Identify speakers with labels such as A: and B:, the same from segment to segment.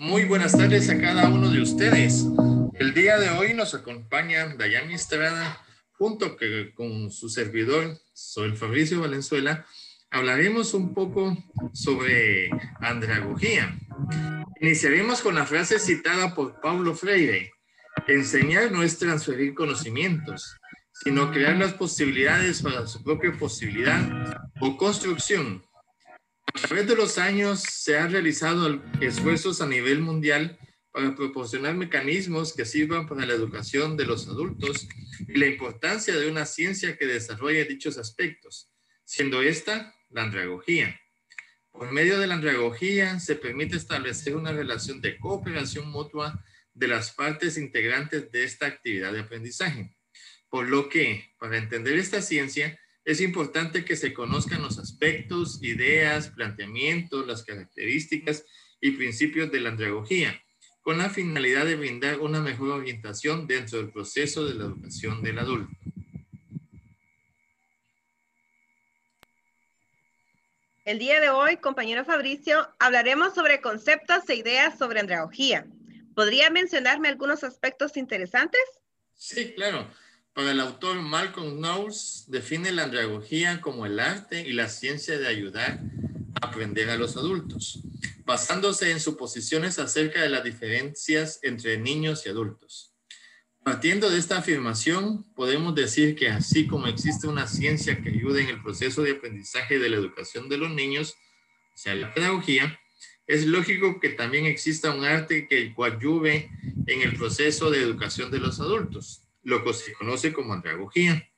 A: Muy buenas tardes a cada uno de ustedes. El día de hoy nos acompaña Dayami Estrada junto con su servidor, soy Fabricio Valenzuela. Hablaremos un poco sobre andragogía. Iniciaremos con la frase citada por Paulo Freire. Enseñar no es transferir conocimientos, sino crear las posibilidades para su propia posibilidad o construcción. A través de los años se han realizado esfuerzos a nivel mundial para proporcionar mecanismos que sirvan para la educación de los adultos y la importancia de una ciencia que desarrolle dichos aspectos, siendo esta la andragogía. Por medio de la andragogía se permite establecer una relación de cooperación mutua de las partes integrantes de esta actividad de aprendizaje. Por lo que, para entender esta ciencia, es importante que se conozcan los aspectos, ideas, planteamientos, las características y principios de la andragogía, con la finalidad de brindar una mejor orientación dentro del proceso de la educación del adulto.
B: El día de hoy, compañero Fabricio, hablaremos sobre conceptos e ideas sobre andragogía. ¿Podría mencionarme algunos aspectos interesantes?
A: Sí, claro. El autor Malcolm Knowles, define la andragogía como el arte y la ciencia de ayudar a aprender a los adultos, basándose en suposiciones acerca de las diferencias entre niños y adultos. Partiendo de esta afirmación, podemos decir que así como existe una ciencia que ayuda en el proceso de aprendizaje de la educación de los niños, o sea, la pedagogía, es lógico que también exista un arte que coadyuve en el proceso de educación de los adultos, lo que se conoce como andragogía.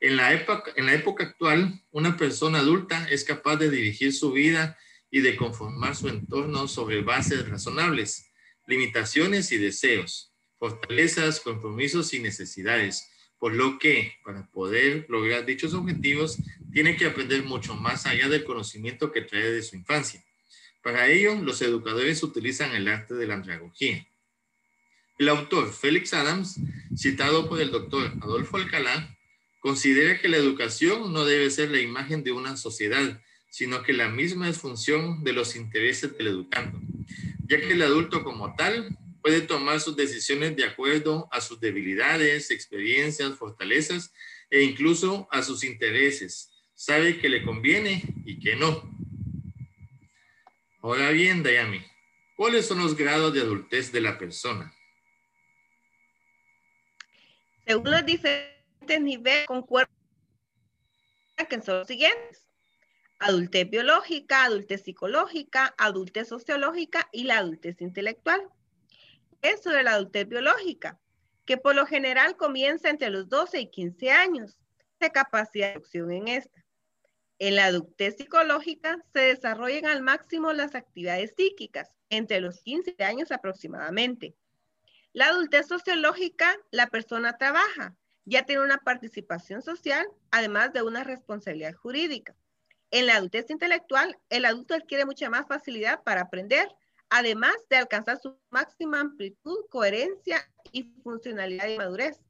A: En la, época, en la época actual, una persona adulta es capaz de dirigir su vida y de conformar su entorno sobre bases razonables, limitaciones y deseos, fortalezas, compromisos y necesidades, por lo que para poder lograr dichos objetivos tiene que aprender mucho más allá del conocimiento que trae de su infancia. Para ello, los educadores utilizan el arte de la andragogía. El autor Félix Adams, citado por el doctor Adolfo Alcalá, considera que la educación no debe ser la imagen de una sociedad, sino que la misma es función de los intereses del educando, ya que el adulto como tal puede tomar sus decisiones de acuerdo a sus debilidades, experiencias, fortalezas e incluso a sus intereses. Sabe que le conviene y que no. Ahora bien, Dayami, ¿cuáles son los grados de adultez de la persona?
B: Según los diferentes niveles, concuerdan que son los siguientes. Adultez biológica, adultez psicológica, adultez sociológica y la adultez intelectual. Es sobre la adultez biológica, que por lo general comienza entre los 12 y 15 años, de capacidad de acción en esta. En la adultez psicológica se desarrollan al máximo las actividades psíquicas, entre los 15 años aproximadamente. La adultez sociológica, la persona trabaja, ya tiene una participación social, además de una responsabilidad jurídica. En la adultez intelectual, el adulto adquiere mucha más facilidad para aprender, además de alcanzar su máxima amplitud, coherencia y funcionalidad y madurez.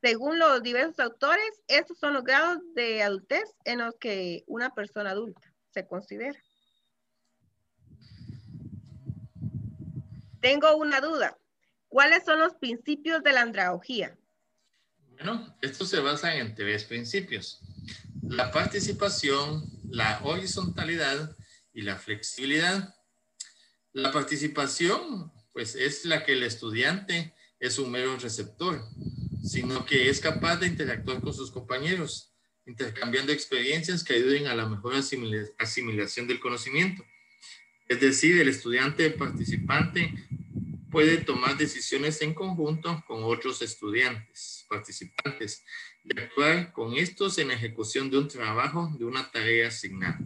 B: Según los diversos autores, estos son los grados de adultez en los que una persona adulta se considera. Tengo una duda. ¿Cuáles son los principios de la andragogía?
A: Bueno, estos se basan en tres principios. La participación, la horizontalidad y la flexibilidad. La participación, pues es la que el estudiante es un mero receptor, sino que es capaz de interactuar con sus compañeros, intercambiando experiencias que ayuden a la mejor asimilación del conocimiento. Es decir, el estudiante participante puede tomar decisiones en conjunto con otros estudiantes, participantes, y actuar con estos en ejecución de un trabajo, de una tarea asignada.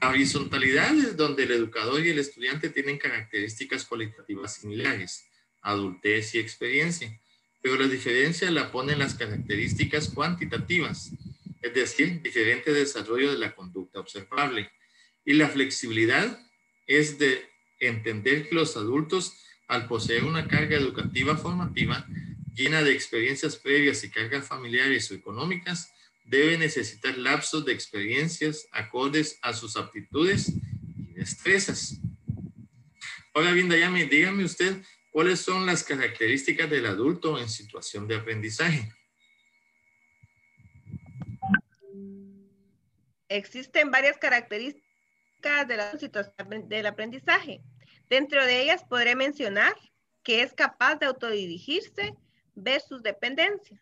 A: La horizontalidad es donde el educador y el estudiante tienen características cualitativas similares, adultez y experiencia, pero la diferencia la ponen las características cuantitativas, es decir, diferente desarrollo de la conducta observable. Y la flexibilidad es de entender que los adultos al poseer una carga educativa formativa llena de experiencias previas y cargas familiares o económicas, debe necesitar lapsos de experiencias acordes a sus aptitudes y destrezas. Ahora bien, Dayami, dígame usted, ¿cuáles son las características del adulto en situación de aprendizaje?
B: Existen varias características de la situación del aprendizaje. Dentro de ellas podré mencionar que es capaz de autodirigirse versus dependencia.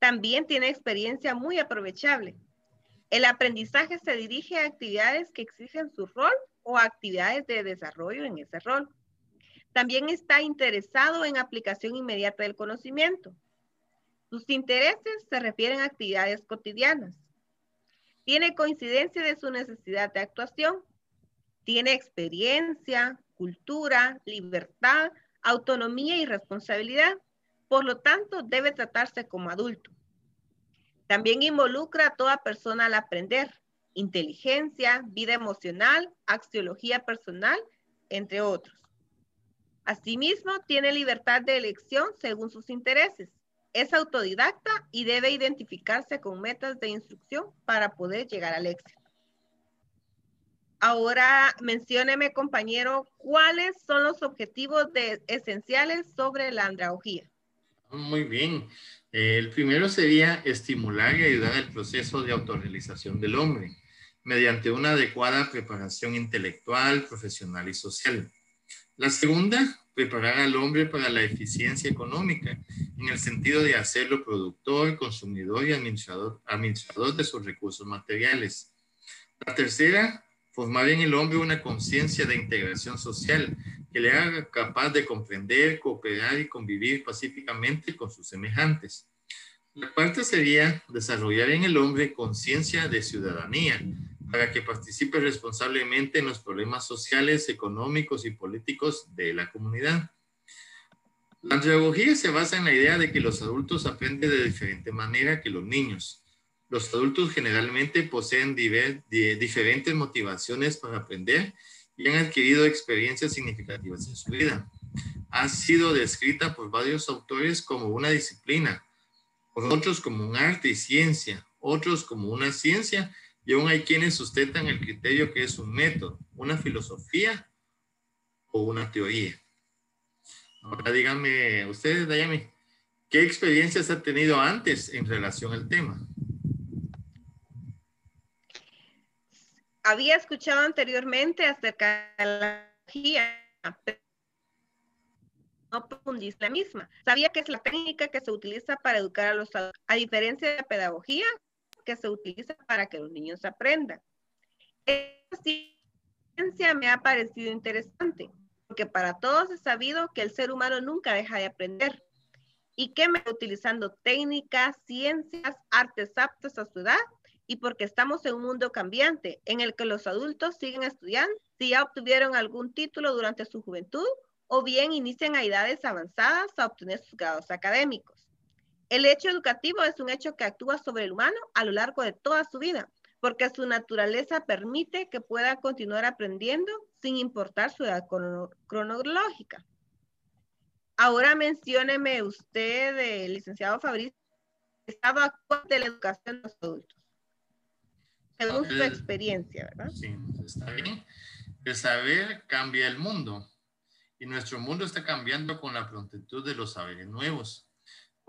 B: También tiene experiencia muy aprovechable. El aprendizaje se dirige a actividades que exigen su rol o actividades de desarrollo en ese rol. También está interesado en aplicación inmediata del conocimiento. Sus intereses se refieren a actividades cotidianas. Tiene coincidencia de su necesidad de actuación. Tiene experiencia, cultura, libertad, autonomía y responsabilidad. Por lo tanto, debe tratarse como adulto. También involucra a toda persona al aprender, inteligencia, vida emocional, axiología personal, entre otros. Asimismo, tiene libertad de elección según sus intereses. Es autodidacta y debe identificarse con metas de instrucción para poder llegar al éxito. Ahora mencióneme, compañero, cuáles son los objetivos esenciales sobre la andragogía.
A: Muy bien. el primero sería estimular y ayudar al proceso de autorrealización del hombre mediante una adecuada preparación intelectual, profesional y social. La segunda, preparar al hombre para la eficiencia económica, en el sentido de hacerlo productor, consumidor y administrador, administrador de sus recursos materiales. La tercera, formar en el hombre una conciencia de integración social que le haga capaz de comprender, cooperar y convivir pacíficamente con sus semejantes. La cuarta sería desarrollar en el hombre conciencia de ciudadanía, para que participe responsablemente en los problemas sociales, económicos y políticos de la comunidad. La antropología se basa en la idea de que los adultos aprenden de diferente manera que los niños. Los adultos generalmente poseen diferentes motivaciones para aprender y han adquirido experiencias significativas en su vida. Ha sido descrita por varios autores como una disciplina, por otros como un arte y ciencia, otros como una ciencia y aún hay quienes sustentan el criterio que es un método, una filosofía o una teoría. Ahora díganme, ustedes, Dayami, ¿qué experiencias ha tenido antes en relación al tema?
B: Había escuchado anteriormente acerca de la pedagogía, pero no profundiza la misma. Sabía que es la técnica que se utiliza para educar a los adultos. A diferencia de la pedagogía, que se utiliza para que los niños aprendan. Esta ciencia me ha parecido interesante, porque para todos es sabido que el ser humano nunca deja de aprender y que me utilizando técnicas, ciencias, artes aptas a su edad y porque estamos en un mundo cambiante en el que los adultos siguen estudiando si ya obtuvieron algún título durante su juventud o bien inician a edades avanzadas a obtener sus grados académicos. El hecho educativo es un hecho que actúa sobre el humano a lo largo de toda su vida, porque su naturaleza permite que pueda continuar aprendiendo sin importar su edad cronológica. Ahora mencióneme usted, eh, licenciado Fabricio, el estado actual de la educación de los adultos, según su experiencia, ¿verdad?
A: Sí, está bien. El saber cambia el mundo y nuestro mundo está cambiando con la prontitud de los saberes nuevos.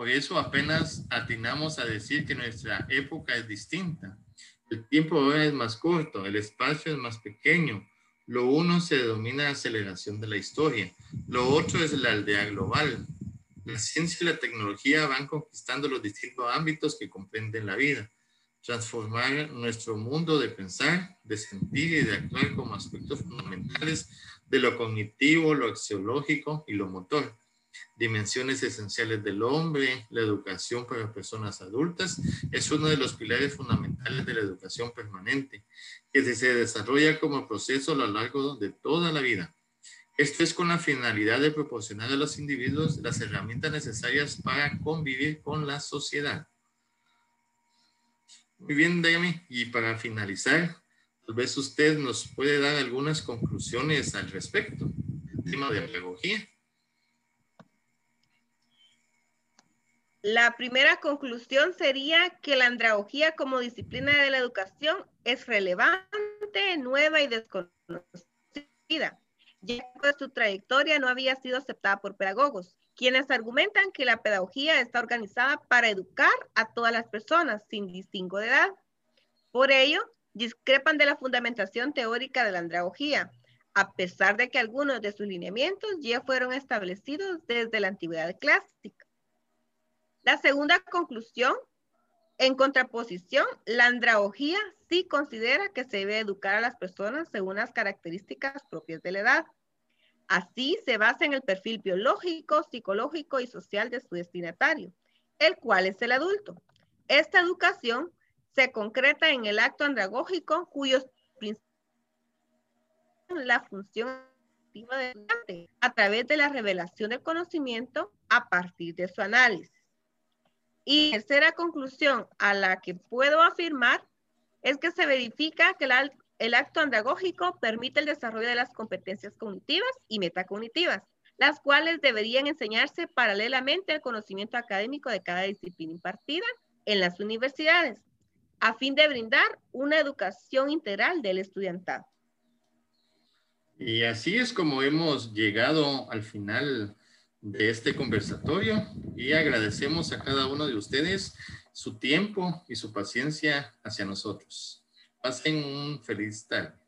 A: Por eso apenas atinamos a decir que nuestra época es distinta. El tiempo ahora es más corto, el espacio es más pequeño. Lo uno se denomina aceleración de la historia, lo otro es la aldea global. La ciencia y la tecnología van conquistando los distintos ámbitos que comprenden la vida. Transformar nuestro mundo de pensar, de sentir y de actuar como aspectos fundamentales de lo cognitivo, lo axiológico y lo motor dimensiones esenciales del hombre, la educación para personas adultas, es uno de los pilares fundamentales de la educación permanente, que se desarrolla como proceso a lo largo de toda la vida. Esto es con la finalidad de proporcionar a los individuos las herramientas necesarias para convivir con la sociedad. Muy bien, Demi, y para finalizar, tal vez usted nos puede dar algunas conclusiones al respecto del tema de pedagogía.
B: La primera conclusión sería que la andragogía como disciplina de la educación es relevante, nueva y desconocida, ya que su trayectoria no había sido aceptada por pedagogos, quienes argumentan que la pedagogía está organizada para educar a todas las personas sin distingo de edad. Por ello, discrepan de la fundamentación teórica de la andragogía, a pesar de que algunos de sus lineamientos ya fueron establecidos desde la antigüedad clásica. La segunda conclusión, en contraposición, la andragogía sí considera que se debe educar a las personas según las características propias de la edad. Así se basa en el perfil biológico, psicológico y social de su destinatario, el cual es el adulto. Esta educación se concreta en el acto andragógico cuyos principios la función a través de la revelación del conocimiento a partir de su análisis. Y tercera conclusión a la que puedo afirmar es que se verifica que el acto andragógico permite el desarrollo de las competencias cognitivas y metacognitivas, las cuales deberían enseñarse paralelamente al conocimiento académico de cada disciplina impartida en las universidades, a fin de brindar una educación integral del estudiantado.
A: Y así es como hemos llegado al final de este conversatorio y agradecemos a cada uno de ustedes su tiempo y su paciencia hacia nosotros. Pasen un feliz tarde.